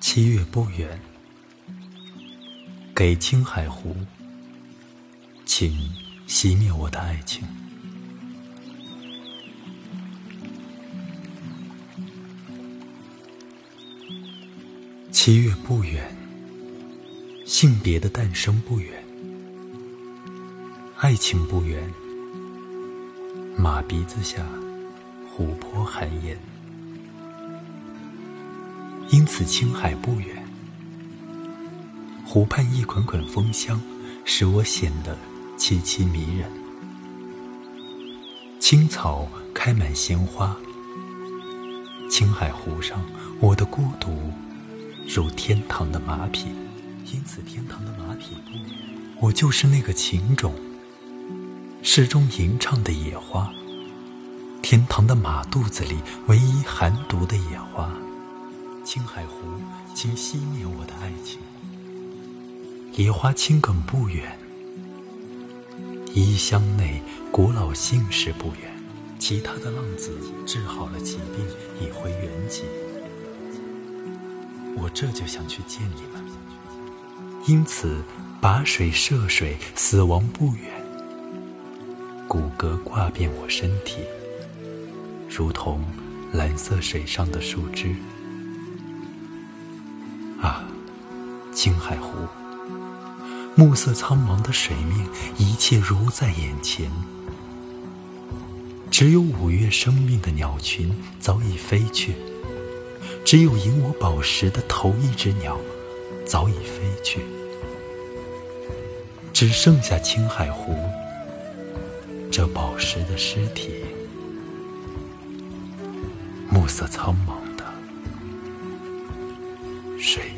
七月不远，给青海湖，请熄灭我的爱情。七月不远，性别的诞生不远，爱情不远，马鼻子下，湖泊寒烟。因此，青海不远，湖畔一捆捆风香，使我显得凄凄迷人。青草开满鲜花，青海湖上，我的孤独如天堂的马匹。因此，天堂的马匹，我就是那个情种，诗中吟唱的野花，天堂的马肚子里唯一含毒的野花。青海湖，请熄灭我的爱情。野花青梗不远，异乡内古老姓氏不远，其他的浪子治好了疾病，已回原籍。我这就想去见你们，因此跋水涉水，死亡不远。骨骼挂遍我身体，如同蓝色水上的树枝。青海湖，暮色苍茫的水面，一切如在眼前。只有五月生命的鸟群早已飞去，只有引我宝石的头一只鸟早已飞去，只剩下青海湖这宝石的尸体，暮色苍茫的。水。